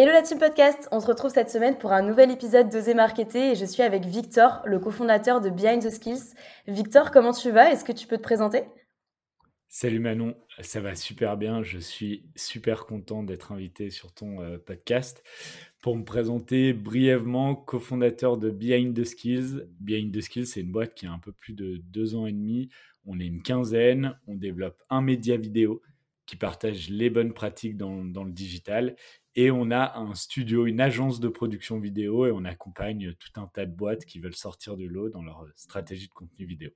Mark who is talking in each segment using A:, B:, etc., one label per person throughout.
A: Hello la team podcast, on se retrouve cette semaine pour un nouvel épisode d'Oser Marketer et je suis avec Victor, le cofondateur de Behind the Skills. Victor, comment tu vas? Est-ce que tu peux te présenter?
B: Salut Manon, ça va super bien. Je suis super content d'être invité sur ton euh, podcast. Pour me présenter brièvement, cofondateur de Behind the Skills. Behind the Skills, c'est une boîte qui a un peu plus de deux ans et demi. On est une quinzaine, on développe un média vidéo qui partage les bonnes pratiques dans, dans le digital. Et on a un studio, une agence de production vidéo et on accompagne tout un tas de boîtes qui veulent sortir de l'eau dans leur stratégie de contenu vidéo.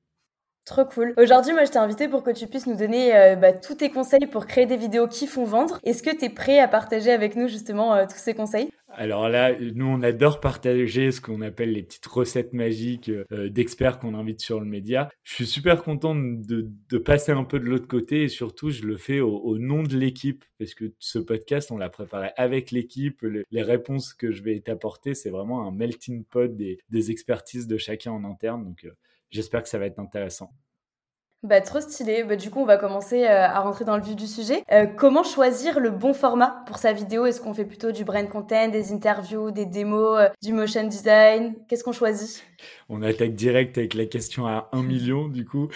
A: Trop cool. Aujourd'hui, moi, je t'ai invité pour que tu puisses nous donner euh, bah, tous tes conseils pour créer des vidéos qui font vendre. Est-ce que tu es prêt à partager avec nous justement euh, tous ces conseils?
B: Alors là, nous, on adore partager ce qu'on appelle les petites recettes magiques euh, d'experts qu'on invite sur le média. Je suis super content de, passer un peu de l'autre côté et surtout, je le fais au, nom de l'équipe parce que ce podcast, on l'a préparé avec l'équipe. les réponses que je vais t'apporter, c'est vraiment un melting pot des, des, expertises de chacun en interne. Donc, J'espère que ça va être intéressant.
A: Bah, trop stylé. Bah, du coup, on va commencer euh, à rentrer dans le vif du sujet. Euh, comment choisir le bon format pour sa vidéo? Est-ce qu'on fait plutôt du brand content, des interviews, des démos, euh, du motion design? Qu'est-ce qu'on choisit?
B: On attaque direct avec la question à 1 million, du coup.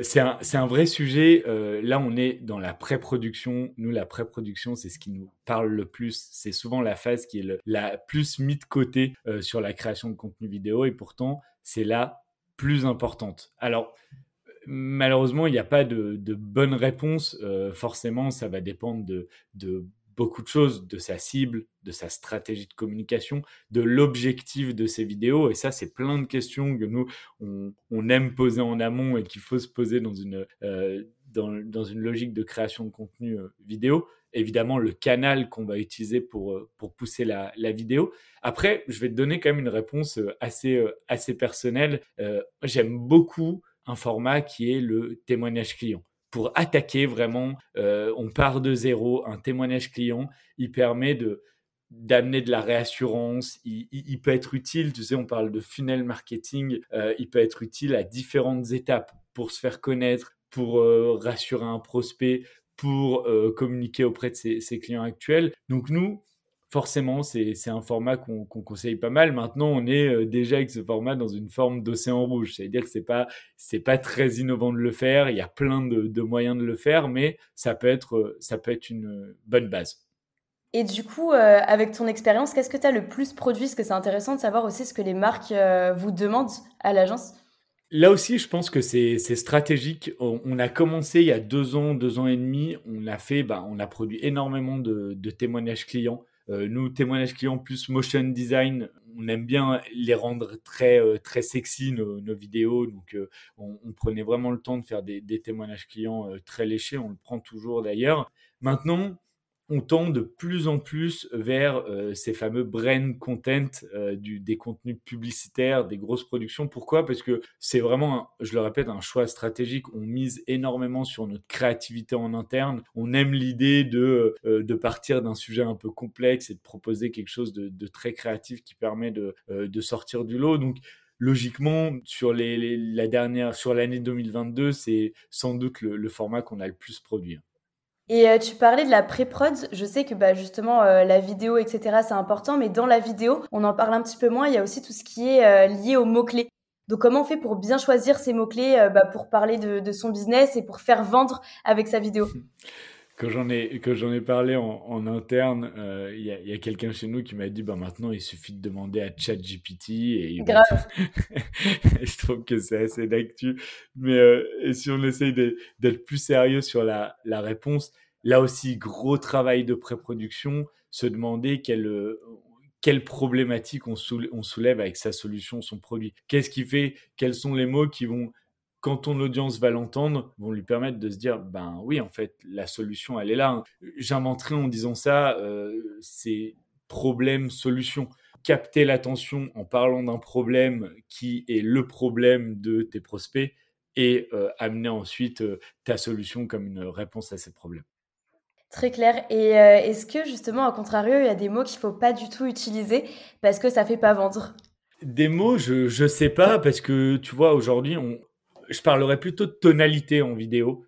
B: c'est un, vrai sujet. là, on est dans la pré-production. Nous, la pré-production, c'est ce qui nous parle le plus. C'est souvent la phase qui est la plus mise de côté sur la création de contenu vidéo. Et pourtant, c'est là plus importante. Alors, malheureusement, il n'y a pas de, bonne réponse. Euh, forcément, ça va dépendre de, beaucoup de choses, de sa cible, de sa stratégie de communication, de l'objectif de ses vidéos. Et ça, c'est plein de questions que nous, on, aime poser en amont et qu'il faut se poser dans une, euh, dans, une logique de création de contenu euh, vidéo évidemment le canal qu'on va utiliser pour, pour pousser la, vidéo. Après, je vais te donner quand même une réponse assez, assez personnelle. J'aime beaucoup un format qui est le témoignage client. Pour attaquer vraiment, on part de zéro, un témoignage client, il permet de d'amener de la réassurance, il, peut être utile, tu sais, on parle de funnel marketing, il peut être utile à différentes étapes pour se faire connaître, pour rassurer un prospect, pour euh, communiquer auprès de ses, clients actuels. Donc nous, forcément, c'est un format qu'on conseille pas mal. Maintenant, on est euh, déjà avec ce format dans une forme d'océan rouge. C'est-à-dire que c'est pas c'est pas très innovant de le faire. Il y a plein de, moyens de le faire, mais ça peut être ça peut être une bonne base.
A: Et du coup, euh, avec ton expérience, qu'est-ce que tu as le plus produit? Parce que c'est intéressant de savoir aussi ce que les marques vous demandent à l'agence.
B: Là aussi, je pense que c'est stratégique. On, a commencé il y a deux ans, deux ans et demi. On a fait, bah, on a produit énormément de, témoignages clients. Euh, nous, témoignages clients plus motion design, on aime bien les rendre très euh, très sexy nos, vidéos. Donc, euh, on, prenait vraiment le temps de faire des, des témoignages clients très léchés. On le prend toujours d'ailleurs. Maintenant, on tend de plus en plus vers euh, ces fameux brand content, euh, des contenus publicitaires, des grosses productions. Pourquoi? Parce que c'est vraiment, je le répète, un choix stratégique. On mise énormément sur notre créativité en interne. On aime l'idée de, euh, partir d'un sujet un peu complexe et de proposer quelque chose de, très créatif qui permet de, sortir du lot. Donc, logiquement, sur la dernière, sur l'année 2022, c'est sans doute le format qu'on a le plus produit.
A: Et euh, tu parlais de la pré-prod. Je sais que bah, justement, euh, la vidéo, etc., c'est important, mais dans la vidéo, on en parle un petit peu moins. Il y a aussi tout ce qui est euh, lié aux mots-clés. Donc, comment on fait pour bien choisir ces mots-clés bah, pour parler de, son business et pour faire vendre avec sa vidéo?
B: Quand j'en ai, que j'en ai parlé en, interne, il y a, quelqu'un chez nous qui m'a dit bah, maintenant, il suffit de demander à ChatGPT. Et
A: Grave.
B: je trouve que c'est assez d'actu. Mais si on essaye d'être plus sérieux sur la, la réponse, Là aussi, gros travail de pré-production, se demander quelle, euh, quelle problématique on, soulève avec sa solution, son produit. Qu'est-ce qui fait Quels sont les mots qui vont quand ton audience va l'entendre, vont lui permettre de se dire, ben oui, en fait, la solution, elle est là. J'inventerai en disant ça, euh, c'est problème-solution. Capter l'attention en parlant d'un problème qui est le problème de tes prospects et euh, amener ensuite ta solution comme une réponse à ces problèmes.
A: Très clair. Et euh, est-ce que justement, à contrario, il y a des mots qu'il faut pas du tout utiliser parce que ça fait pas vendre?
B: Des mots, je ne sais pas parce que tu vois aujourd'hui, on, je parlerais plutôt de tonalité en vidéo.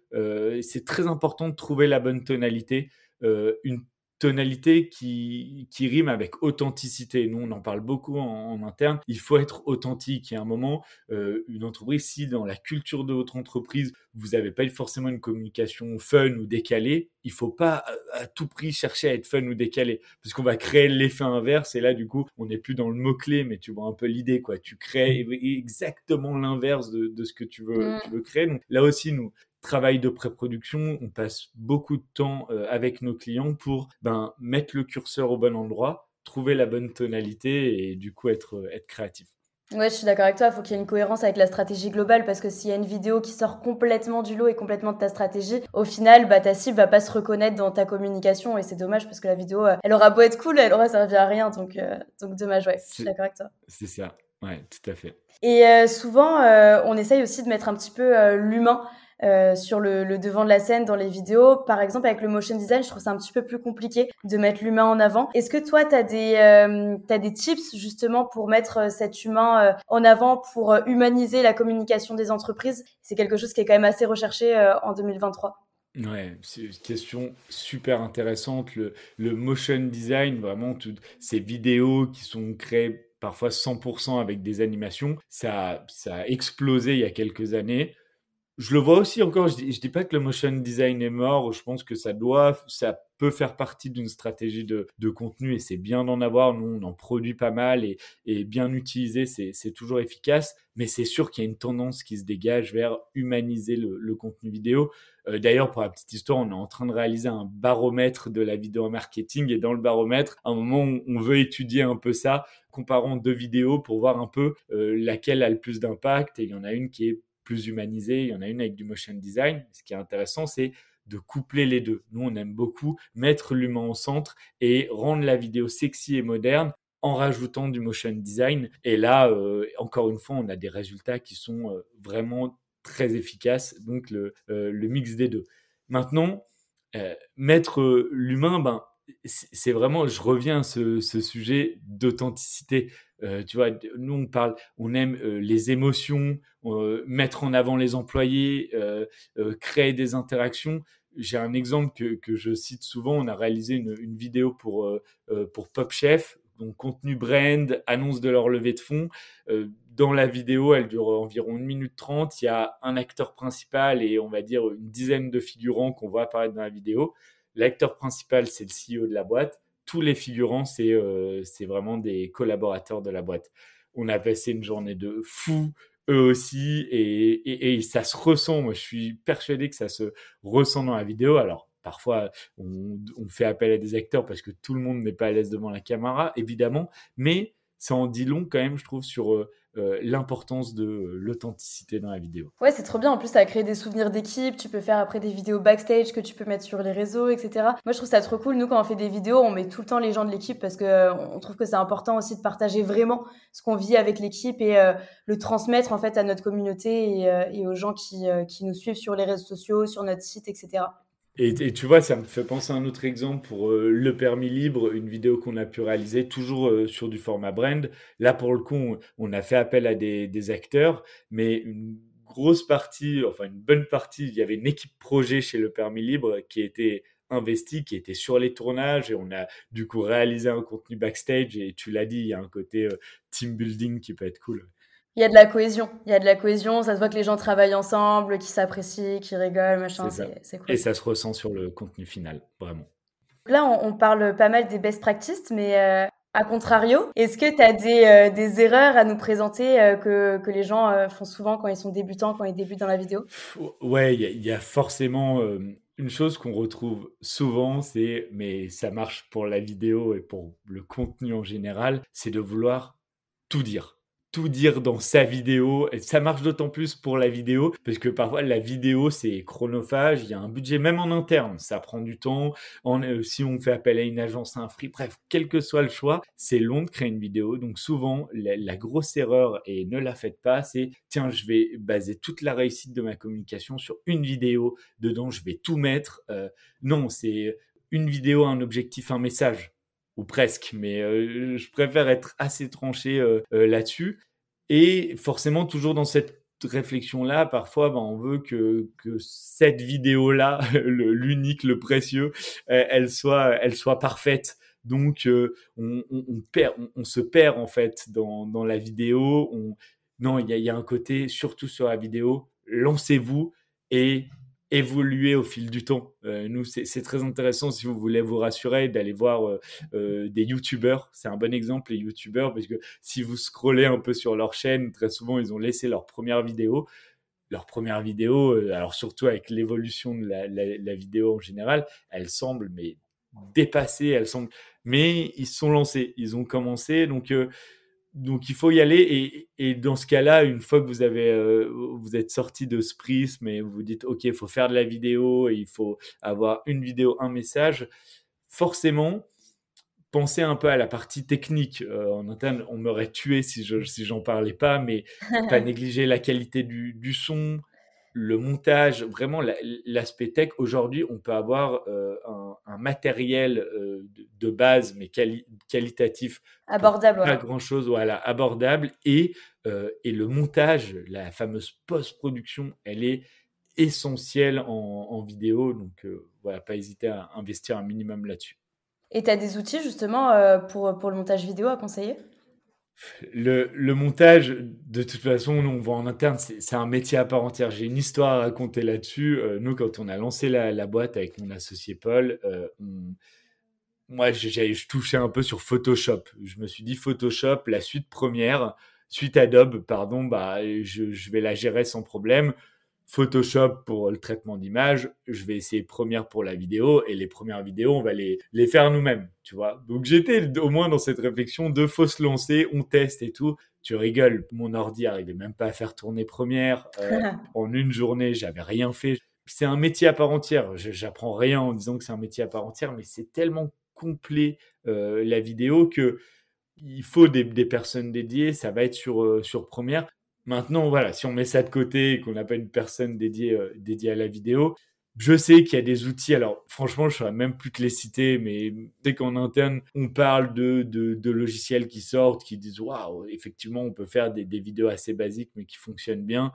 B: c'est très important de trouver la bonne tonalité. une tonalité qui, qui rime avec authenticité. Nous, on en parle beaucoup en, interne. Il faut être authentique. Il y a un moment, euh, une entreprise, si dans la culture de votre entreprise, vous n'avez pas forcément une communication fun ou décalée, il faut pas à, tout prix chercher à être fun ou décalé, parce qu'on va créer l'effet inverse. Et là, du coup, on n'est plus dans le mot-clé, mais tu vois un peu l'idée, quoi. Tu crées exactement l'inverse de, de, ce que tu veux, mmh. tu veux créer. Donc là aussi, nous, travail de pré-production, on passe beaucoup de temps euh, avec nos clients pour ben, mettre le curseur au bon endroit, trouver la bonne tonalité et du coup être, euh, être créatif.
A: Ouais, je suis d'accord avec toi. Il faut qu'il y ait une cohérence avec la stratégie globale parce que s'il y a une vidéo qui sort complètement du lot et complètement de ta stratégie, au final, bah, ta cible va pas se reconnaître dans ta communication et c'est dommage parce que la vidéo, euh, elle aura beau être cool, elle aura servi à rien. Donc, donc dommage, ouais. Je suis d'accord avec toi.
B: C'est ça. Ouais, tout à fait.
A: Et souvent, on essaye aussi de mettre un petit peu l'humain euh, sur le, devant de la scène dans les vidéos. Par exemple, avec le motion design, je trouve ça un petit peu plus compliqué de mettre l'humain en avant. Est-ce que toi, tu as, des, euh, des tips justement pour mettre euh, cet humain en avant, pour humaniser la communication des entreprises? C'est quelque chose qui est quand même assez recherché en 2023.
B: Ouais, c'est une question super intéressante. Le, le motion design, vraiment, toutes ces vidéos qui sont créées parfois 100% avec des animations, ça, ça a explosé il y a quelques années je le vois aussi encore, je dis, dis pas que le motion design est mort, je pense que ça doit, ça peut faire partie d'une stratégie de, contenu et c'est bien d'en avoir. Nous, on en produit pas mal et, bien utilisé, c'est toujours efficace. Mais c'est sûr qu'il y a une tendance qui se dégage vers humaniser le, contenu vidéo. Euh, d'ailleurs, pour la petite histoire, on est en train de réaliser un baromètre de la vidéo marketing et dans le baromètre, à un moment, on veut étudier un peu ça, comparant deux vidéos pour voir un peu euh, laquelle a le plus d'impact. Et il y en a une qui est plus humanisée, il y en a une avec du motion design. Ce qui est intéressant, c'est de coupler les deux. Nous, on aime beaucoup mettre l'humain au centre et rendre la vidéo sexy et moderne en rajoutant du motion design. Et là, euh, encore une fois, on a des résultats qui sont euh, vraiment très efficaces. Donc, le, euh, le mix des deux. Maintenant, mettre l'humain, ben, c'est vraiment, je reviens à ce, sujet d'authenticité. Euh, tu vois, nous on parle, on aime euh, les émotions, euh, mettre en avant les employés, créer des interactions. J'ai un exemple que, je cite souvent. On a réalisé une, vidéo pour pour Pop Chef, donc contenu brand, annonce de leur levée de fonds. dans la vidéo, elle dure environ 1 minute 30. Il y a un acteur principal et on va dire une dizaine de figurants qu'on voit apparaître dans la vidéo. L'acteur principal, c'est le CEO de la boîte. Tous les figurants, c'est euh, vraiment des collaborateurs de la boîte. On a passé une journée de fou, eux aussi, et, ça se ressent. Moi, je suis persuadé que ça se ressent dans la vidéo. Alors, parfois, on, on fait appel à des acteurs parce que tout le monde n'est pas à l'aise devant la caméra, évidemment, mais ça en dit long quand même, je trouve, sur euh, euh, l'importance de l'authenticité dans la vidéo.
A: Ouais, c'est trop bien. En plus, ça a créé des souvenirs d'équipe. Tu peux faire après des vidéos backstage que tu peux mettre sur les réseaux, etc. Moi, je trouve ça trop cool. Nous, quand on fait des vidéos, on met tout le temps les gens de l'équipe parce que euh, on trouve que c'est important aussi de partager vraiment ce qu'on vit avec l'équipe et le transmettre en fait à notre communauté et, aux gens qui nous suivent sur les réseaux sociaux, sur notre site, etc.
B: Et, tu vois, ça me fait penser à un autre exemple pour euh, le permis libre, une vidéo qu'on a pu réaliser, toujours euh, sur du format brand. Là, pour le coup, on, a fait appel à des, acteurs, mais une grosse partie, enfin une bonne partie, il y avait une équipe projet chez le permis libre qui était investie, qui était sur les tournages, et on a du coup réalisé un contenu backstage, et tu l'as dit, il y a un côté euh, team building qui peut être cool.
A: Il y a de la cohésion. Il y a de la cohésion. Ça se voit que les gens travaillent ensemble, qu'ils s'apprécient, qu'ils rigolent, machin. C'est cool.
B: Et ça se ressent sur le contenu final, vraiment.
A: Là, on, parle pas mal des best practices, mais euh, à contrario, est-ce que tu as des, euh, des, erreurs à nous présenter euh, que, que, les gens font souvent quand ils sont débutants, quand ils débutent dans la vidéo?
B: Ouais, il y, a forcément une chose qu'on retrouve souvent, c'est, mais ça marche pour la vidéo et pour le contenu en général, c'est de vouloir tout dire tout dire dans sa vidéo. Et ça marche d'autant plus pour la vidéo, parce que parfois la vidéo, c'est chronophage, il y a un budget, même en interne, ça prend du temps. Euh, si on fait appel à une agence, à un free, bref, quel que soit le choix, c'est long de créer une vidéo. Donc souvent, la, grosse erreur, et ne la faites pas, c'est tiens, je vais baser toute la réussite de ma communication sur une vidéo, dedans, je vais tout mettre. Euh, non, c'est une vidéo, un objectif, un message ou presque, mais euh, je préfère être assez tranché euh, euh, là-dessus. Et forcément, toujours dans cette réflexion-là, parfois, ben, on veut que, cette vidéo-là, l'unique, le, précieux, elle, soit, elle soit parfaite. Donc, on, perd, on, se perd en fait dans, la vidéo. On... Non, il y a un côté, surtout sur la vidéo, lancez-vous et évoluer au fil du temps. Euh, nous, c'est très intéressant si vous voulez vous rassurer d'aller voir euh, euh, des YouTubeurs. C'est un bon exemple, les YouTubeurs, parce que si vous scrollez un peu sur leur chaîne, très souvent, ils ont laissé leur première vidéo. Leur première vidéo, alors surtout avec l'évolution de la, vidéo en général, elle semble mais dépassée, elle semble... Mais ils se sont lancés, ils ont commencé, donc donc il faut y aller et, dans ce cas-là, une fois que vous avez euh, vous êtes sorti de ce prisme et vous vous dites ok, il faut faire de la vidéo et il faut avoir une vidéo, un message, forcément pensez un peu à la partie technique. Euh, en interne, on m'aurait tué si je si j'en parlais pas, mais pas négliger la qualité du, du son, le montage, vraiment l'aspect tech. Aujourd'hui, on peut avoir euh, un, matériel euh, de, base, mais qualitatif.
A: Abordable.
B: Pas grand-chose, voilà, abordable. Et, euh, et le montage, la fameuse post-production, elle est essentielle en, vidéo. Donc, voilà, pas hésiter à investir un minimum là-dessus.
A: Et tu as des outils justement pour, pour le montage vidéo à conseiller?
B: Le, montage, de toute façon, on voit en interne, c'est un métier à part entière. J'ai une histoire à raconter là-dessus. Euh, nous, quand on a lancé la, boîte avec mon associé Paul, euh, moi, je touchais un peu sur Photoshop. Je me suis dit, Photoshop, la suite première, suite Adobe, pardon, bah, je vais la gérer sans problème. Photoshop pour le traitement d'image, je vais essayer Première pour la vidéo et les premières vidéos, on va les, les faire nous-mêmes, tu vois. Donc j'étais au moins dans cette réflexion de faut se lancer, on teste et tout. Tu rigoles, mon ordi arrivait même pas à faire tourner Première. Euh, en une journée, j'avais rien fait. C'est un métier à part entière. J'apprends rien en disant que c'est un métier à part entière, mais c'est tellement complet euh, la vidéo que il faut des, des, personnes dédiées. Ça va être sur, euh, sur Première. Maintenant, voilà, si on met ça de côté et qu'on n'a pas une personne dédiée, euh, dédiée à la vidéo, je sais qu'il y a des outils. Alors, franchement, je ne saurais même plus te les citer, mais dès qu'en interne, on parle de, de, logiciels qui sortent, qui disent waouh, effectivement, on peut faire des, vidéos assez basiques, mais qui fonctionnent bien,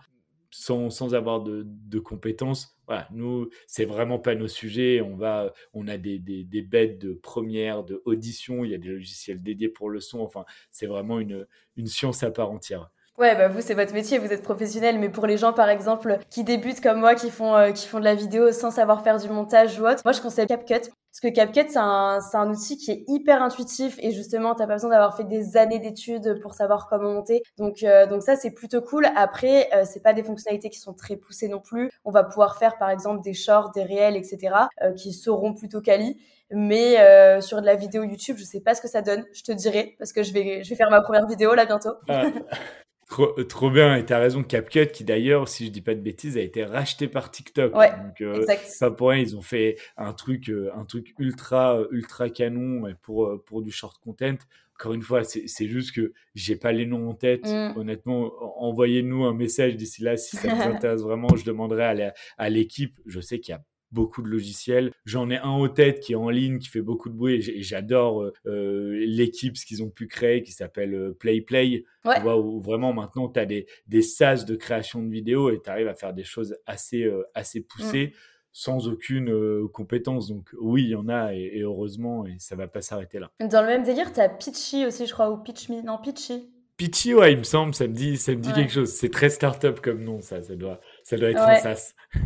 B: sans, sans avoir de, de, compétences. Voilà, nous, c'est vraiment pas nos sujets. On va, on a des, des, des bêtes de première, de audition. Il y a des logiciels dédiés pour le son. Enfin, c'est vraiment une, une science à part entière.
A: Ouais, bah vous, c'est votre métier, vous êtes professionnel, mais pour les gens, par exemple, qui débutent comme moi, qui font, euh, qui font de la vidéo sans savoir faire du montage ou autre, moi, je conseille CapCut. Parce que CapCut, c'est un, c'est un outil qui est hyper intuitif et justement, t'as pas besoin d'avoir fait des années d'études pour savoir comment monter. Donc, euh, donc ça, c'est plutôt cool. Après, euh, c'est pas des fonctionnalités qui sont très poussées non plus. On va pouvoir faire, par exemple, des shorts, des réels, etc., qui seront plutôt quali. Mais sur de la vidéo YouTube, je sais pas ce que ça donne. Je te dirai parce que je vais, je vais faire ma première vidéo là bientôt. Ah.
B: Trop, trop, bien, et tu as raison, CapCut, qui d'ailleurs, si je dis pas de bêtises, a été racheté par TikTok.
A: Ouais, Donc, euh,
B: pas pour rien, ils ont fait un truc, euh, un truc ultra, ultra canon pour, euh, pour du short content. Encore une fois, c'est juste que j'ai pas les noms en tête. Mm. Honnêtement, envoyez-nous un message d'ici là si ça vous intéresse vraiment. Je demanderai à l'équipe. Je sais qu'il y a beaucoup de logiciels. J'en ai un au tête qui est en ligne, qui fait beaucoup de bruit et j'adore euh, euh, l'équipe, ce qu'ils ont pu créer qui s'appelle euh, PlayPlay. Play. Tu vois, où vraiment maintenant tu as des, des sas de création de vidéos et tu arrives à faire des choses assez, assez poussées. Mm. sans aucune compétence. Donc oui, il y en a et, heureusement, et ça va pas s'arrêter là.
A: Dans le même délire, tu as Pitchy aussi, je crois, ou PitchMe. Non, Pitchy.
B: Pitchy, ouais, il me semble, ça me dit, ça me dit quelque chose. C'est très start-up comme nom, ça, ça doit, ça doit être un sas.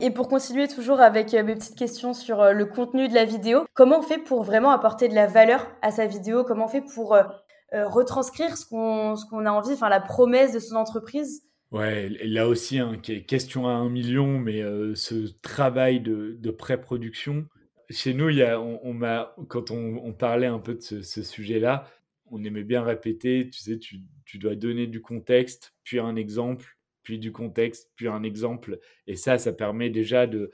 A: Et pour continuer toujours avec euh, mes petites questions sur euh, le contenu de la vidéo, comment on fait pour vraiment apporter de la valeur à sa vidéo? Comment on fait pour euh, retranscrire ce qu'on qu'on a envie, enfin la promesse de son entreprise?
B: Ouais, là aussi, hein, question à un million, mais ce travail de, de pré-production, chez nous, il y a, on, on quand on, on, parlait un peu de ce, ce sujet-là, on aimait bien répéter, tu sais, tu, tu dois donner du contexte, puis un exemple, puis du contexte, puis un exemple. Et ça, ça permet déjà de,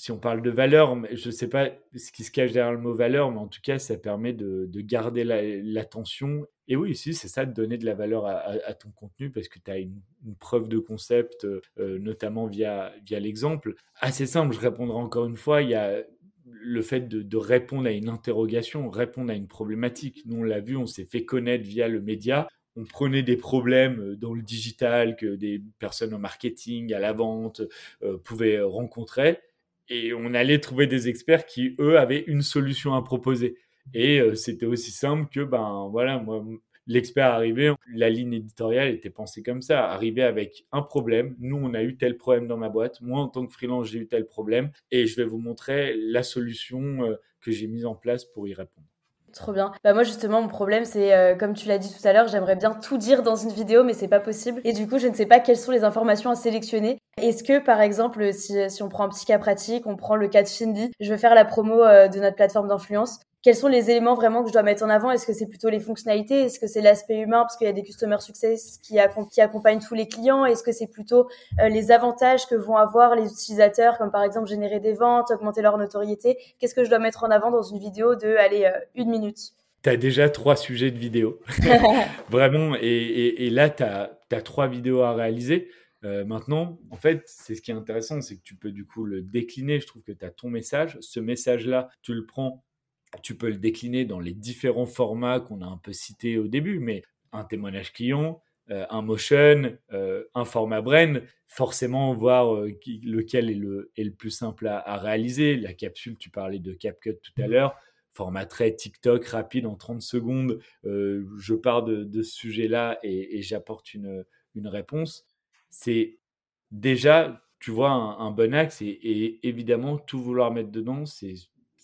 B: si on parle de valeur, je ne sais pas ce qui se cache derrière le mot valeur, mais en tout cas, ça permet de, garder l'attention. et oui, si, c'est ça, de donner de la valeur à, ton contenu parce que tu as une, preuve de concept, euh, notamment via, via l'exemple. Assez simple, je répondrai encore une fois, il y a le fait de, répondre à une interrogation, répondre à une problématique. Nous, on l'a vu, on s'est fait connaître via le média on prenait des problèmes euh, dans le digital que des personnes en marketing, à la vente euh, pouvaient rencontrer et on allait trouver des experts qui, eux, avaient une solution à proposer. Et euh, c'était aussi simple que, ben voilà, moi, l'expert arrivait, la ligne éditoriale était pensée comme ça, arriver avec un problème. Nous, on a eu tel problème dans ma boîte. Moi, en tant que freelance, j'ai eu tel problème. Et je vais vous montrer la solution euh, que j'ai mise en place pour y répondre.
A: Trop bien. Bah moi justement mon problème c'est euh, comme tu l'as dit tout à l'heure, j'aimerais bien tout dire dans une vidéo mais c'est pas possible et du coup je ne sais pas quelles sont les informations à sélectionner. Est-ce que par exemple si, on prend un petit cas pratique, on prend le cas de Findy, je veux faire la promo euh, de notre plateforme d'influence, quels sont les éléments vraiment que je dois mettre en avant? Est-ce que c'est plutôt les fonctionnalités? Est-ce que c'est l'aspect humain? Parce qu'il y a des customer success qui, qui accompagnent tous les clients Est-ce que c'est plutôt euh, les avantages que vont avoir les utilisateurs, comme par exemple générer des ventes, augmenter leur notoriété? Qu'est-ce que je dois mettre en avant dans une vidéo de, allez, euh, une minute?
B: Tu as déjà trois sujets de vidéo. Vraiment. Et, là, tu as, trois vidéos à réaliser. Euh, maintenant, en fait, c'est ce qui est intéressant, c'est que tu peux du coup le décliner. Je trouve que tu as ton message. Ce message-là, tu le prends tu peux le décliner dans les différents formats qu'on a un peu cités au début, mais un témoignage client, euh, un motion, euh, un format brain, forcément voir euh, lequel est le, est le, plus simple à, réaliser. La capsule, tu parlais de CapCut tout à mmh. l'heure, format très TikTok, rapide en 30 secondes. je pars de, ce sujet-là et, j'apporte une, une réponse. C'est déjà, tu vois, un, un bon axe et, et, évidemment, tout vouloir mettre dedans, c'est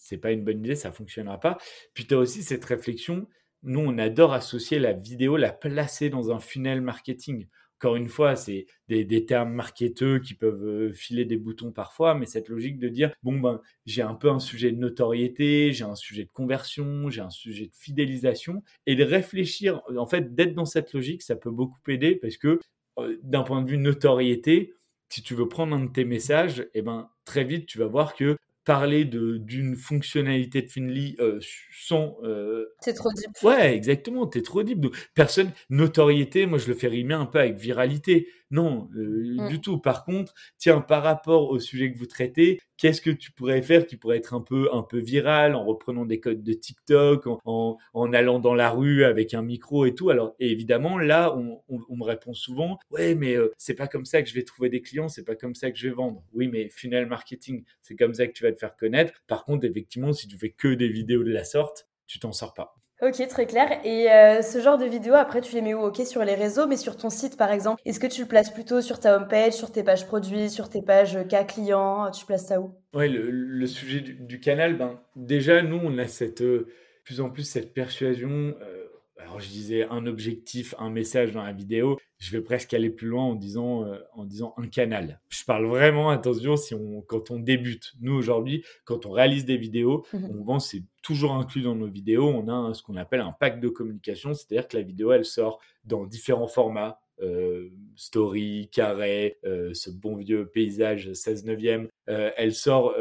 B: c'est pas une bonne idée, ça fonctionnera pas. Puis tu as aussi cette réflexion, nous on adore associer la vidéo, la placer dans un funnel marketing. Encore une fois, c'est des, termes marketeux qui peuvent euh, filer des boutons parfois, mais cette logique de dire, bon, ben, j'ai un peu un sujet de notoriété, j'ai un sujet de conversion, j'ai un sujet de fidélisation, et de réfléchir, en fait, d'être dans cette logique, ça peut beaucoup aider parce que euh, d'un point de vue notoriété, si tu veux prendre un de tes messages, eh ben, très vite, tu vas voir que parler d'une fonctionnalité de Finly euh, sans.
A: Euh, c'est trop deep.
B: Ouais, exactement, t'es trop deep. personne, notoriété, moi je le fais rimer un peu avec viralité. Non, euh, mm. du tout. Par contre, tiens, par rapport au sujet que vous traitez, qu'est-ce que tu pourrais faire qui pourrait être un peu, un peu viral en reprenant des codes de TikTok, en, en, allant dans la rue avec un micro et tout? Alors, évidemment, là, on, on, me répond souvent, ouais, mais euh, c'est pas comme ça que je vais trouver des clients, c'est pas comme ça que je vais vendre. Oui, mais funnel marketing, c'est comme ça que tu vas te faire connaître. Par contre, effectivement, si tu fais que des vidéos de la sorte, tu t'en sors pas.
A: Ok, très clair. Et euh, ce genre de vidéo, après, tu les mets où? Ok, sur les réseaux, mais sur ton site, par exemple, est-ce que tu le places plutôt sur ta homepage, sur tes pages produits, sur tes pages cas clients? Tu places ça où?
B: Ouais, le, sujet du, canal, ben, déjà, nous, on a cette, euh, plus en plus cette persuasion. Euh, alors je disais un objectif, un message dans la vidéo, je vais presque aller plus loin en disant, euh, en disant un canal. Je parle vraiment, attention, si on, quand on débute. Nous, aujourd'hui, quand on réalise des vidéos, mhm. on vend, c'est toujours inclus dans nos vidéos, on a ce qu'on appelle un pack de communication, c'est-à-dire que la vidéo, elle sort dans différents formats, euh, story, carré, euh, ce bon vieux paysage 16 neuvième. elle sort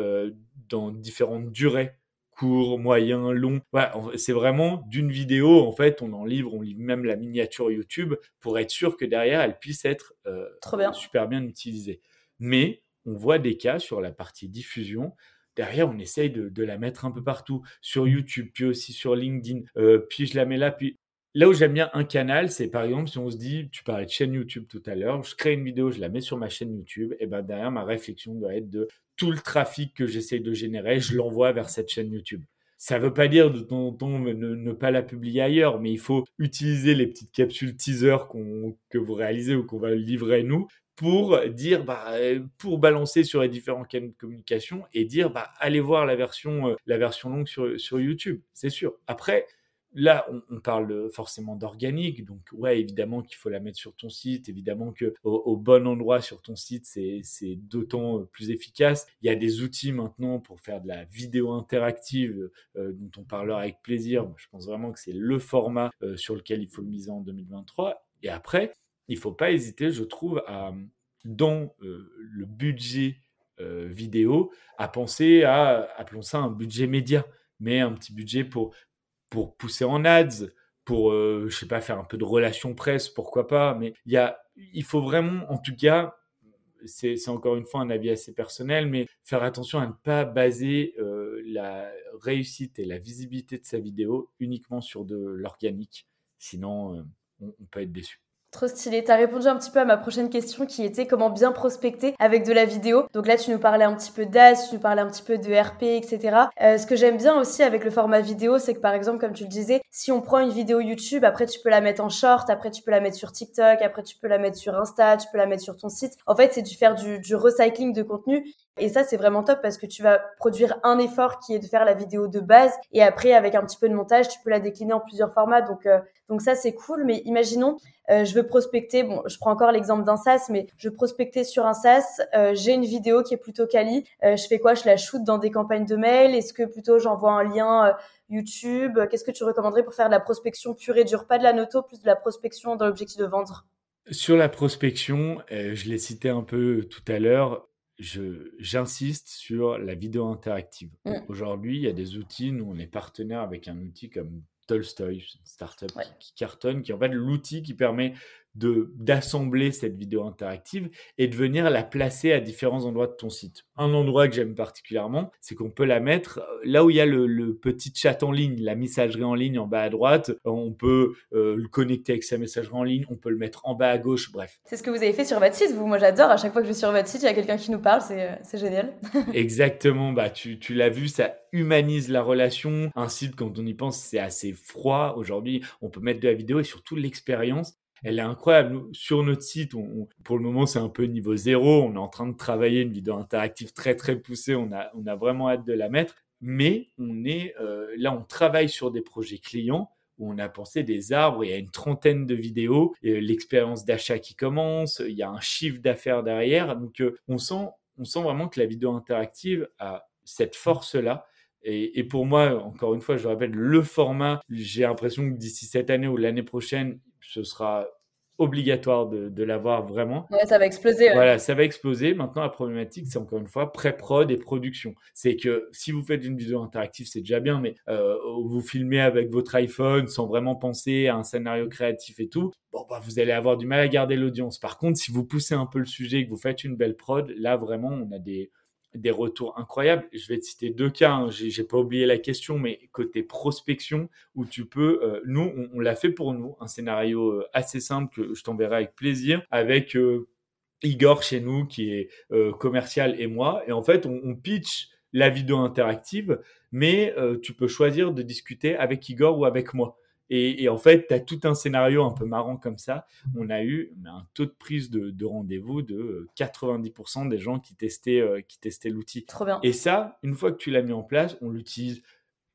B: dans différentes durées court, moyen, long. c'est vraiment d'une vidéo, en fait, on en livre, on livre même la miniature YouTube pour être sûr que derrière, elle puisse être euh, super bien utilisée. Mais on voit des cas sur la partie diffusion. Derrière, on essaye de, la mettre un peu partout, sur YouTube, puis aussi sur LinkedIn, euh, puis je la mets là, puis Là où j'aime bien un canal, c'est par exemple si on se dit, tu parlais de chaîne YouTube tout à l'heure, je crée une vidéo, je la mets sur ma chaîne YouTube, et ben derrière ma réflexion doit être de tout le trafic que j'essaie de générer, je l'envoie vers cette chaîne YouTube. Ça ne veut pas dire de ton temps ne, pas la publier ailleurs, mais il faut utiliser les petites capsules teaser que vous réalisez ou qu'on va livrer nous pour dire, bah, pour balancer sur les différents canaux de communication et dire, bah, allez voir la version, euh, la version longue sur, sur YouTube, c'est sûr. Après, là, on, parle forcément d'organique, donc ouais, évidemment qu'il faut la mettre sur ton site, évidemment que au, bon endroit sur ton site, c'est d'autant plus efficace. Il y a des outils maintenant pour faire de la vidéo interactive euh, dont on parlera avec plaisir. Je pense vraiment que c'est le format euh, sur lequel il faut miser en 2023. Et après, il faut pas hésiter, je trouve, à dans euh, le budget vidéo, à penser à appelons ça un budget média mais un petit budget pour pour pousser en ads, pour, euh, je sais pas, faire un peu de relations presse, pourquoi pas. Mais il y a, il faut vraiment, en tout cas, c'est encore une fois un avis assez personnel, mais faire attention à ne pas baser euh, la réussite et la visibilité de sa vidéo uniquement sur de l'organique. Sinon, euh, on, peut être déçu.
A: Trop stylé. Tu as répondu un petit peu à ma prochaine question qui était comment bien prospecter avec de la vidéo. Donc là, tu nous parlais un petit peu d'AS, tu nous parlais un petit peu de RP, etc. Euh, ce que j'aime bien aussi avec le format vidéo, c'est que par exemple, comme tu le disais, si on prend une vidéo YouTube, après tu peux la mettre en short, après tu peux la mettre sur TikTok, après tu peux la mettre sur Insta, tu peux la mettre sur ton site. En fait, c'est du faire du, du recycling de contenu. Et ça, c'est vraiment top parce que tu vas produire un effort qui est de faire la vidéo de base et après, avec un petit peu de montage, tu peux la décliner en plusieurs formats. Donc, euh, donc ça, c'est cool. Mais imaginons, euh, je veux prospecter, bon, je prends encore l'exemple d'un SaaS, mais je veux prospecter sur un SaaS, euh, j'ai une vidéo qui est plutôt quali, je fais quoi? Je la shoot dans des campagnes de mail? Est-ce que plutôt j'envoie un lien YouTube? Qu'est-ce que tu recommanderais pour faire de la prospection pure et dure? Pas de la noto, plus de la prospection dans l'objectif de vendre.
B: Sur la prospection, je l'ai cité un peu tout à l'heure, j'insiste sur la vidéo interactive. Mmh. Aujourd'hui, il y a des outils, nous on est partenaire avec un outil comme Tolstoy, une startup qui, cartonne, qui est en fait l'outil qui permet de d'assembler cette vidéo interactive et de venir la placer à différents endroits de ton site. Un endroit que j'aime particulièrement, c'est qu'on peut la mettre euh, là où il y a le, petit chat en ligne, la messagerie en ligne en bas à droite. On peut euh, le connecter avec sa messagerie en ligne, on peut le mettre en bas à gauche, bref.
A: C'est ce que vous avez fait sur votre site, vous. Moi, j'adore. À chaque fois que je vais sur votre site, il y a quelqu'un qui nous parle, c'est euh, génial.
B: Exactement. Bah, tu, tu l'as vu, ça humanise la relation. Un site, quand on y pense, c'est assez froid. Aujourd'hui, on peut mettre de la vidéo et surtout l'expérience elle est incroyable. Sur notre site, pour le moment, c'est un peu niveau zéro. On est en train de travailler une vidéo interactive très très poussée. On a, on a vraiment hâte de la mettre. Mais on est euh, là, on travaille sur des projets clients où on a pensé des arbres. Il y a une trentaine de vidéos, l'expérience d'achat qui commence. Il y a un chiffre d'affaires derrière. Donc, euh, on sent, on sent vraiment que la vidéo interactive a cette force-là. Et, et, pour moi, encore une fois, je rappelle, le format, j'ai l'impression que d'ici cette année ou l'année prochaine, ce sera obligatoire de, de l'avoir vraiment.
A: Ouais, ça va exploser.
B: Voilà, ça va exploser. Maintenant, la problématique, c'est encore une fois pré-prod et production. C'est que si vous faites une vidéo interactive, c'est déjà bien, mais euh, vous filmez avec votre iPhone sans vraiment penser à un scénario créatif et tout, bon, bah, vous allez avoir du mal à garder l'audience. Par contre, si vous poussez un peu le sujet, que vous faites une belle prod, là, vraiment, on a des, des retours incroyables. Je vais te citer deux cas, hein. J'ai pas oublié la question, mais côté prospection, où tu peux, euh, nous, on, l'a fait pour nous, un scénario euh, assez simple que je t'enverrai avec plaisir, avec euh, Igor chez nous qui est commercial et moi, et en fait, on, on pitch la vidéo interactive, mais tu peux choisir de discuter avec Igor ou avec moi. Et, en fait, tu as tout un scénario un peu marrant comme ça. On a eu un taux de prise de, rendez-vous de 90% euh, des gens qui testaient, euh, qui testaient l'outil.
A: Trop bien.
B: Et ça, une fois que tu l'as mis en place, on l'utilise.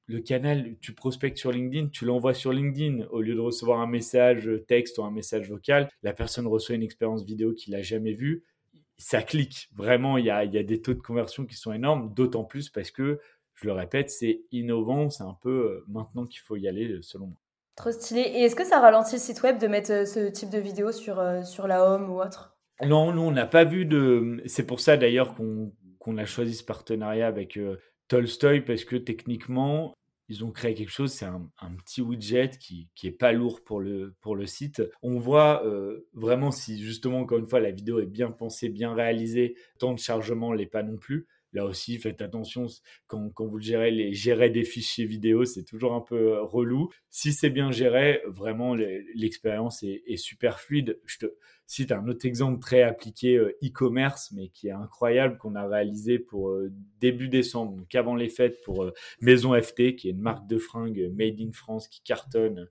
B: Le canal, tu prospectes sur LinkedIn, tu l'envoies sur LinkedIn. Au lieu de recevoir un message texte ou un message vocal, la personne reçoit une expérience vidéo qu'il n'a jamais vue. Ça clique. Vraiment, il y a, y a des taux de conversion qui sont énormes, d'autant plus parce que, je le répète, c'est innovant. C'est un peu euh, maintenant qu'il faut y aller, selon moi.
A: Stylé. Et est-ce que ça ralentit le site web de mettre euh, ce type de vidéo sur, euh, sur la home ou autre?
B: Non, nous, on n'a pas vu de. C'est pour ça d'ailleurs qu'on a choisi ce partenariat avec euh, Tolstoy, parce que techniquement, ils ont créé quelque chose, c'est un, petit widget qui, qui est pas lourd pour le, pour le site. On voit vraiment si justement, encore une fois, la vidéo est bien pensée, bien réalisée, temps de chargement l'est pas non plus. Là aussi, faites attention quand, vous gérez, les, des fichiers vidéo, c'est toujours un peu euh, relou. Si c'est bien géré, vraiment, l'expérience est, est, super fluide. Je te cite un autre exemple très appliqué euh, e-commerce, mais qui est incroyable, qu'on a réalisé pour euh, début décembre, donc avant les fêtes, pour Maison FT, qui est une marque de fringues made in France qui cartonne,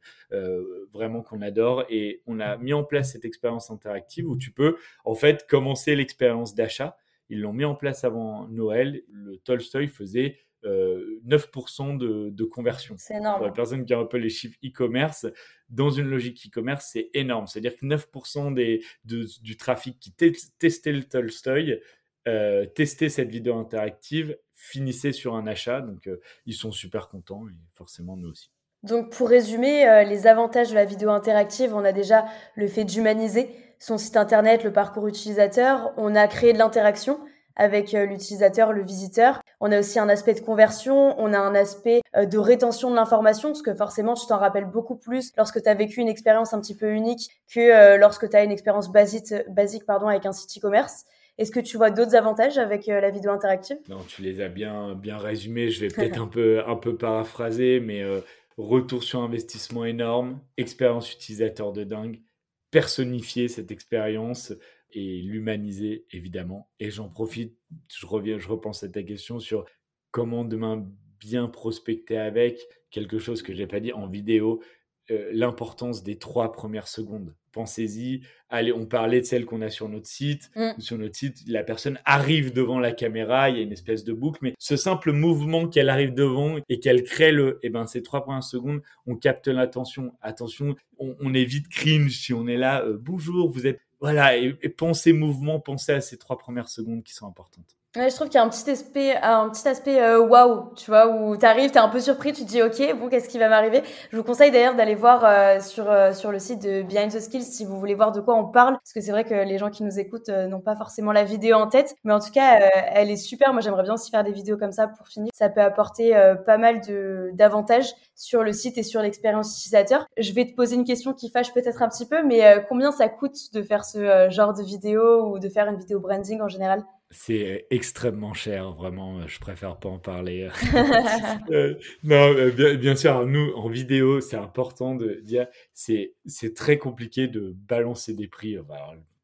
B: vraiment qu'on adore. Et on a mis en place cette expérience interactive où tu peux, en fait, commencer l'expérience d'achat ils l'ont mis en place avant Noël. Le Tolstoy faisait 9 9% de, de, conversion.
A: C'est énorme.
B: Pour la personne qui a un peu les chiffres e-commerce, dans une logique e-commerce, c'est énorme. C'est-à-dire que 9% des, du trafic qui testait le Tolstoy, euh, testait cette vidéo interactive, finissait sur un achat. Donc, euh, ils sont super contents et forcément, nous aussi.
A: Donc, pour résumer, euh, les avantages de la vidéo interactive, on a déjà le fait d'humaniser son site internet, le parcours utilisateur. On a créé de l'interaction avec euh, l'utilisateur, le visiteur. On a aussi un aspect de conversion, on a un aspect euh, de rétention de l'information, parce que forcément, tu t'en rappelles beaucoup plus lorsque tu as vécu une expérience un petit peu unique que euh, lorsque tu as une expérience basique, basique pardon, avec un site e-commerce. Est-ce que tu vois d'autres avantages avec la vidéo interactive?
B: Non, tu les as bien, bien résumés. Je vais peut-être un peu, un peu paraphraser, mais retour sur investissement énorme, expérience utilisateur de dingue, personnifier cette expérience, et l'humaniser évidemment. Et j'en profite, je reviens, je repense à ta question sur comment demain bien prospecter avec quelque chose que j'ai pas dit en vidéo, euh, l'importance des trois premières secondes. Pensez-y. Allez, on parlait de celle qu'on a sur notre site. Mm. Sur notre site, la personne arrive devant la caméra, il y a une espèce de boucle, mais ce simple mouvement qu'elle arrive devant et qu'elle crée le, et eh ben, ces trois premières secondes, on capte l'attention. Attention, on, évite cringe si on est là. Euh, bonjour, vous êtes voilà, et, pensez mouvement, pensez à ces trois premières secondes qui sont importantes.
A: Je trouve qu'il y a un petit aspect, un petit aspect euh, waouh, tu vois, où tu arrives, tu es un peu surpris, tu te dis ok, bon, qu'est-ce qui va m'arriver? Je vous conseille d'ailleurs d'aller voir euh, sur euh, sur le site de Behind the Skills si vous voulez voir de quoi on parle, parce que c'est vrai que les gens qui nous écoutent n'ont pas forcément la vidéo en tête, mais en tout cas, elle est super. Moi, j'aimerais bien aussi faire des vidéos comme ça pour finir. Ça peut apporter pas mal de d'avantages sur le site et sur l'expérience utilisateur. Je vais te poser une question qui fâche peut-être un petit peu, mais combien ça coûte de faire ce genre de vidéo ou de faire une vidéo branding en général?
B: C'est extrêmement cher, vraiment. Je préfère pas en parler. Euh, non, euh, bien, sûr, nous, en vidéo, c'est important de dire, c'est, c'est très compliqué de balancer des prix.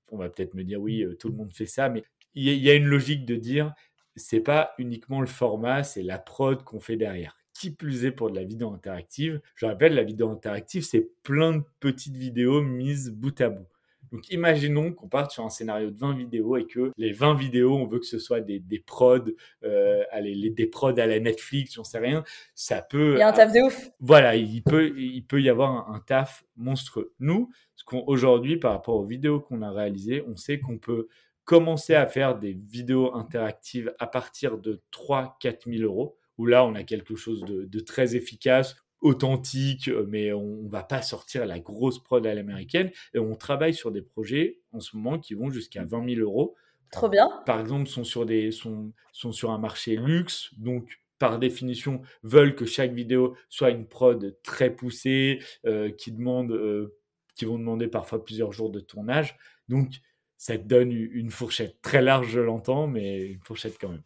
B: on va peut-être me dire, oui, euh, tout le monde fait ça, mais il y, a une logique de dire, c'est pas uniquement le format, c'est la prod qu'on fait derrière. Qui plus est pour de la vidéo interactive. Je rappelle, la vidéo interactive, c'est plein de petites vidéos mises bout à bout. Donc imaginons qu'on parte sur un scénario de 20 vidéos et que les 20 vidéos, on veut que ce soit des, des prods, euh, les, des prods à la Netflix, j'en sais rien. Ça peut.
A: Il y a un taf de ouf.
B: Voilà, il peut, il peut y avoir un, taf monstrueux. Nous, aujourd'hui, par rapport aux vidéos qu'on a réalisées, on sait qu'on peut commencer à faire des vidéos interactives à partir de 3-4 000 euros où là, on a quelque chose de, de, très efficace, authentique, euh, mais on, ne va pas sortir la grosse prod à l'américaine. Et on travaille sur des projets en ce moment qui vont jusqu'à 20 000 euros.
A: Trop bien.
B: Par exemple, sont sur, des, sont, sont sur un marché luxe, donc par définition, veulent que chaque vidéo soit une prod très poussée, euh, qui, demande, euh, qui vont demander parfois plusieurs jours de tournage. Donc, ça te donne une fourchette très large, je l'entends, mais une fourchette quand même.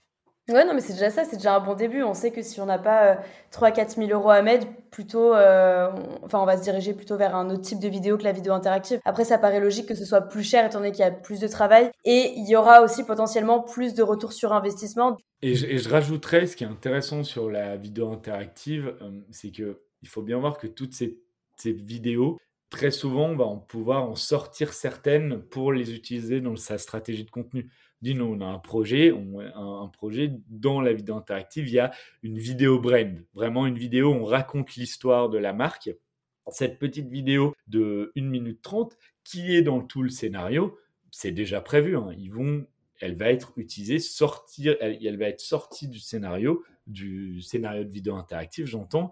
A: Ouais, non, mais c'est déjà ça, c'est déjà un bon début. On sait que si on n'a pas 3-4 000 euros à mettre, plutôt, euh, on, enfin, on va se diriger plutôt vers un autre type de vidéo que la vidéo interactive. Après, ça paraît logique que ce soit plus cher étant donné qu'il y a plus de travail et il y aura aussi potentiellement plus de retours sur investissement.
B: Et je, et rajouterais, ce qui est intéressant sur la vidéo interactive, euh, c'est que il faut bien voir que toutes ces, ces vidéos, très souvent, on va pouvoir en sortir certaines pour les utiliser dans sa stratégie de contenu dit nous, on a un projet, on, projet dans la vidéo interactive, il y a une vidéo brand, vraiment une vidéo où on raconte l'histoire de la marque. Cette petite vidéo de 1 minute 30 qui est dans tout le scénario, c'est déjà prévu. Hein. Ils vont, elle va être utilisée, sortir, elle, va être sortie du scénario, du scénario de vidéo interactive, j'entends,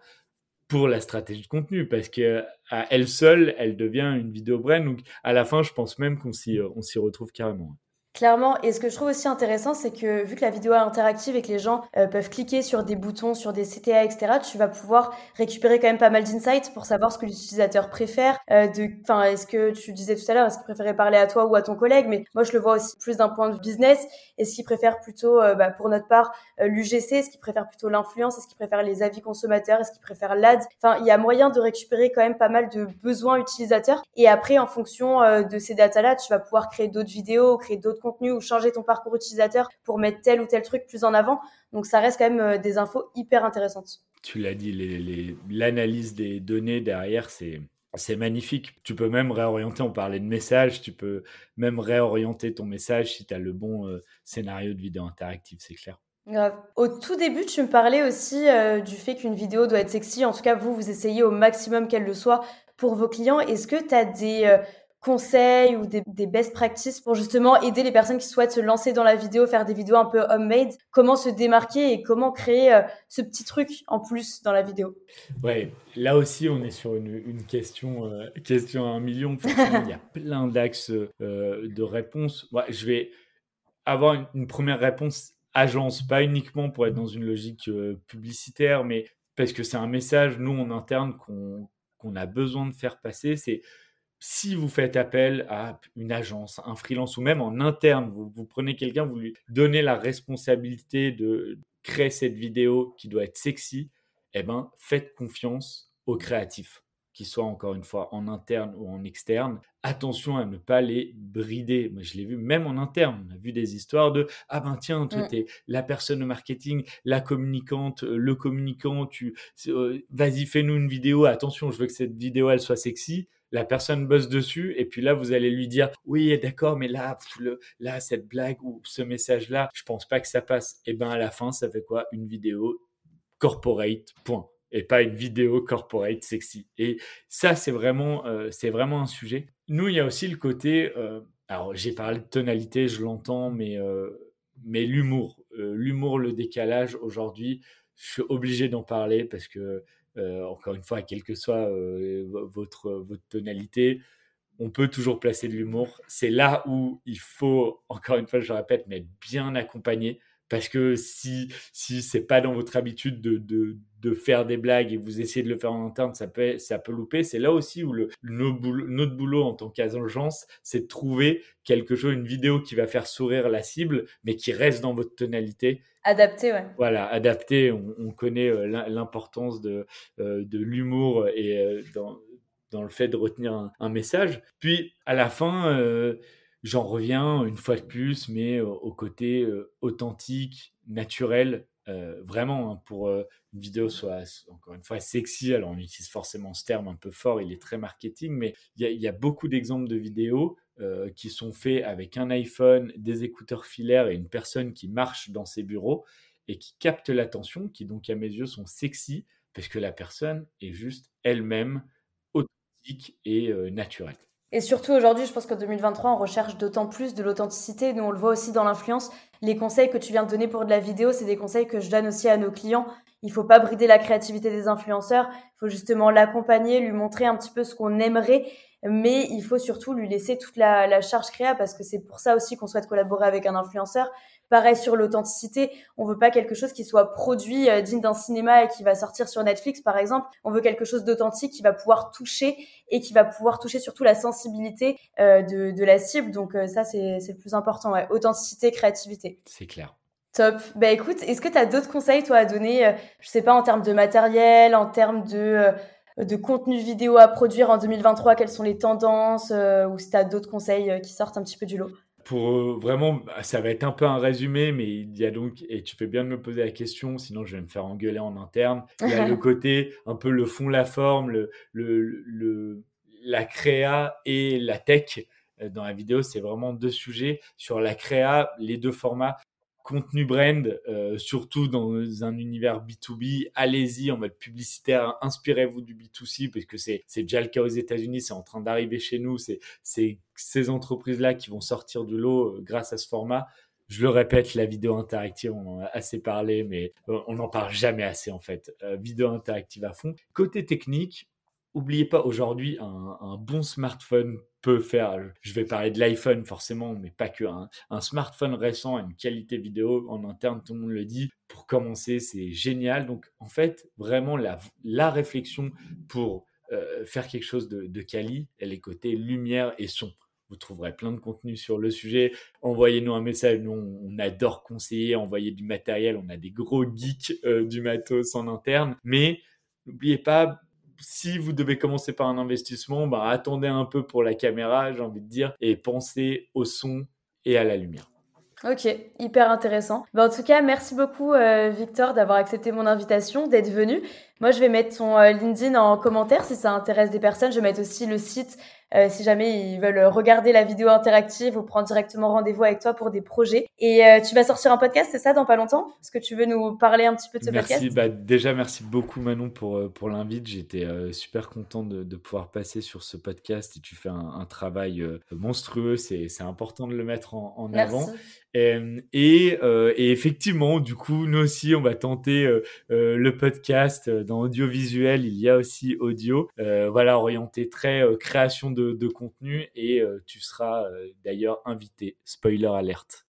B: pour la stratégie de contenu parce qu'à elle seule, elle devient une vidéo brand. Donc à la fin, je pense même qu'on s'y retrouve carrément.
A: Clairement, et ce que je trouve aussi intéressant, c'est que vu que la vidéo est interactive et que les gens euh, peuvent cliquer sur des boutons, sur des CTA, etc., tu vas pouvoir récupérer quand même pas mal d'insights pour savoir ce que l'utilisateur préfère. Euh, enfin, est-ce que tu disais tout à l'heure, est-ce qu'il préférait parler à toi ou à ton collègue Mais moi, je le vois aussi plus d'un point de business. Est-ce qu'il préfère plutôt, euh, bah, pour notre part, l'UGC Est-ce qu'il préfère plutôt l'influence? Est-ce qu'il préfère les avis consommateurs? Est-ce qu'il préfère l'ad Enfin, il y a moyen de récupérer quand même pas mal de besoins utilisateurs. Et après, en fonction de ces datas-là, tu vas pouvoir créer d'autres vidéos, créer d'autres contenu ou changer ton parcours utilisateur pour mettre tel ou tel truc plus en avant. Donc ça reste quand même euh, des infos hyper intéressantes.
B: Tu l'as dit, l'analyse des données derrière, c'est c'est magnifique. Tu peux même réorienter, on parlait de message, tu peux même réorienter ton message si tu as le bon euh, scénario de vidéo interactive, c'est clair.
A: Au tout début, tu me parlais aussi euh, du fait qu'une vidéo doit être sexy. En tout cas, vous, vous essayez au maximum qu'elle le soit pour vos clients. Est-ce que tu as des euh, conseils ou des, best practices pour justement aider les personnes qui souhaitent se lancer dans la vidéo, faire des vidéos un peu homemade Comment se démarquer et comment créer euh, ce petit truc en plus dans la vidéo?
B: Ouais, là aussi, on est sur une, question, question à un million. il y a plein d'axes de réponses. je vais avoir une première réponse agence, pas uniquement pour être dans une logique euh, publicitaire, mais parce que c'est un message, nous, en interne, qu'on a besoin de faire passer. C'est si vous faites appel à une agence, un freelance ou même en interne, vous, vous prenez quelqu'un, vous lui donnez la responsabilité de créer cette vidéo qui doit être sexy, eh ben, faites confiance aux créatifs qu'ils soient encore une fois en interne ou en externe, attention à ne pas les brider. Moi, je l'ai vu même en interne. On a vu des histoires de Ah ben tiens, toi, mm. tu es la personne au marketing, la communicante, euh, le communicant, tu euh, vas-y, fais-nous une vidéo. Attention, je veux que cette vidéo, elle soit sexy la personne bosse dessus et puis là vous allez lui dire oui d'accord mais là cette blague ou ce message là je pense pas que ça passe et ben à la fin ça fait quoi? Une vidéo corporate point et pas une vidéo corporate sexy. Et ça, c'est vraiment, euh, c'est vraiment un sujet. Nous, il y a aussi le côté, euh, alors j'ai parlé de tonalité, je l'entends, mais, euh, mais l'humour, l'humour, le décalage, aujourd'hui, je suis obligé d'en parler parce que, encore une fois, quelle que soit votre, votre tonalité, on peut toujours placer de l'humour. C'est là où il faut, encore une fois, je répète, mais bien accompagné parce que si, si c'est pas dans votre habitude de, de, de, faire des blagues et vous essayez de le faire en interne, ça peut, ça peut louper. C'est là aussi où le, notre, boulot, notre boulot en tant qu'agence, c'est de trouver quelque chose, une vidéo qui va faire sourire la cible, mais qui reste dans votre tonalité.
A: Adapté, ouais.
B: Voilà, adapté. On, connaît euh, l'importance de, euh, de l'humour et euh, dans, dans le fait de retenir un, un message. Puis, à la fin, j'en reviens une fois de plus, mais au côté authentique, naturel, vraiment, hein, pour une vidéo soit, encore une fois, sexy. Alors, on utilise forcément ce terme un peu fort, il est très marketing, mais il y, a beaucoup d'exemples de vidéos qui sont faits avec un iPhone, des écouteurs filaires et une personne qui marche dans ses bureaux et qui capte l'attention, qui donc, à mes yeux, sont sexy, parce que la personne est juste elle-même authentique et naturelle.
A: Et surtout aujourd'hui, je pense qu'en 2023, on recherche d'autant plus de l'authenticité. Nous, on le voit aussi dans l'influence. Les conseils que tu viens de donner pour de la vidéo, c'est des conseils que je donne aussi à nos clients. Il faut pas brider la créativité des influenceurs. Il faut justement l'accompagner, lui montrer un petit peu ce qu'on aimerait mais il faut surtout lui laisser toute la, la charge créa parce que c'est pour ça aussi qu'on souhaite collaborer avec un influenceur. Pareil sur l'authenticité, on veut pas quelque chose qui soit produit euh, digne d'un cinéma et qui va sortir sur Netflix par exemple. On veut quelque chose d'authentique qui va pouvoir toucher et qui va pouvoir toucher surtout la sensibilité euh, de, de, la cible. Donc euh, ça c'est le plus important, ouais. authenticité, créativité.
B: C'est clair.
A: Top. Bah écoute, est-ce que tu as d'autres conseils toi à donner, je sais pas en termes de matériel, en termes de de contenu vidéo à produire en 2023, quelles sont les tendances, ou si tu as d'autres conseils qui sortent un petit peu du lot?
B: Pour euh, vraiment, bah, ça va être un peu un résumé, mais il y a donc, et tu fais bien de me poser la question, sinon je vais me faire engueuler en interne. Il y a le côté un peu le fond, la forme, le, le, la créa et la tech. Euh, dans la vidéo, c'est vraiment deux sujets. Sur la créa, les deux formats, contenu brand, euh, surtout dans un univers B2B, allez-y en mode publicitaire, inspirez-vous du B2C parce que c'est déjà le cas aux États-Unis, c'est en train d'arriver chez nous, c'est ces entreprises-là qui vont sortir de l'eau euh, grâce à ce format. Je le répète, la vidéo interactive, on en a assez parlé, mais euh, on n'en parle jamais assez en fait. vidéo interactive à fond. Côté technique, Oubliez pas, aujourd'hui, un, bon smartphone faire, je vais parler de l'iPhone forcément, mais pas que, hein. un smartphone récent une qualité vidéo en interne, tout le monde le dit, pour commencer, c'est génial. Donc en fait, vraiment, la, la réflexion pour euh, faire quelque chose de, de quali, elle est côté lumière et son. Vous trouverez plein de contenu sur le sujet. Envoyez-nous un message. Nous, on, adore conseiller, envoyer du matériel. On a des gros geeks euh, du matos en interne. Mais n'oubliez pas, si vous devez commencer par un investissement, bah, attendez un peu pour la caméra, j'ai envie de dire, et pensez au son et à la lumière.
A: Ok, hyper intéressant. Bah, en tout cas, merci beaucoup euh, Victor d'avoir accepté mon invitation, d'être venu. Moi, je vais mettre ton LinkedIn en commentaire si ça intéresse des personnes. Je vais mettre aussi le site euh, si jamais ils veulent regarder la vidéo interactive ou prendre directement rendez-vous avec toi pour des projets. Et euh, tu vas sortir un podcast, c'est ça, dans pas longtemps? Est-ce que tu veux nous parler un petit peu de ce
B: merci,
A: podcast?
B: Bah, Déjà, merci beaucoup Manon pour, euh, pour l'invite. J'étais super content de, de, pouvoir passer sur ce podcast et tu fais un, un travail monstrueux. C'est important de le mettre en, en avant. Et, et, et, effectivement, du coup, nous aussi, on va tenter le podcast dans audiovisuel. Il y a aussi audio. voilà, orienté très création de, contenu et euh, tu seras euh, d'ailleurs invité. Spoiler alerte.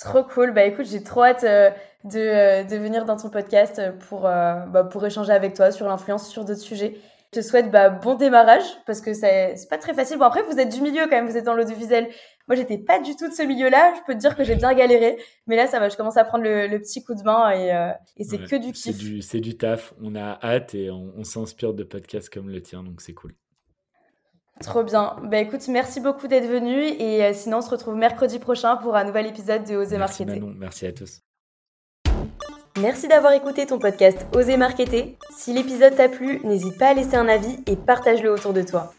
A: Trop cool. Bah écoute, j'ai trop hâte euh, de, de, venir dans ton podcast pour, bah, pour échanger avec toi sur l'influence, sur d'autres sujets. Je te souhaite bah, bon démarrage parce que c'est pas très facile. Bon, après, vous êtes du milieu quand même, vous êtes dans l'audiovisuel. Moi, j'étais pas du tout de ce milieu-là. Je peux te dire que j'ai bien galéré. Mais là, ça va, je commence à prendre le, petit coup de main et, et c'est que du kiff.
B: C'est du, du taf. On a hâte et on, on s'inspire de podcasts comme le tien, donc c'est cool.
A: Trop bien. Bah écoute, merci beaucoup d'être venu et euh, sinon on se retrouve mercredi prochain pour un nouvel épisode de Oser
B: Marketer.
A: Manon,
B: merci à tous.
A: Merci d'avoir écouté ton podcast Oser Marketer. Si l'épisode t'a plu, n'hésite pas à laisser un avis et partage-le autour de toi.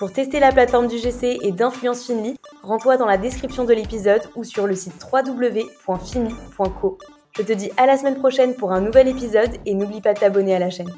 A: Pour tester la plateforme du GC et d'Influence Finly, rends-toi dans la description de l'épisode ou sur le site www.finly.co. Je te dis à la semaine prochaine pour un nouvel épisode et n'oublie pas de t'abonner à la chaîne.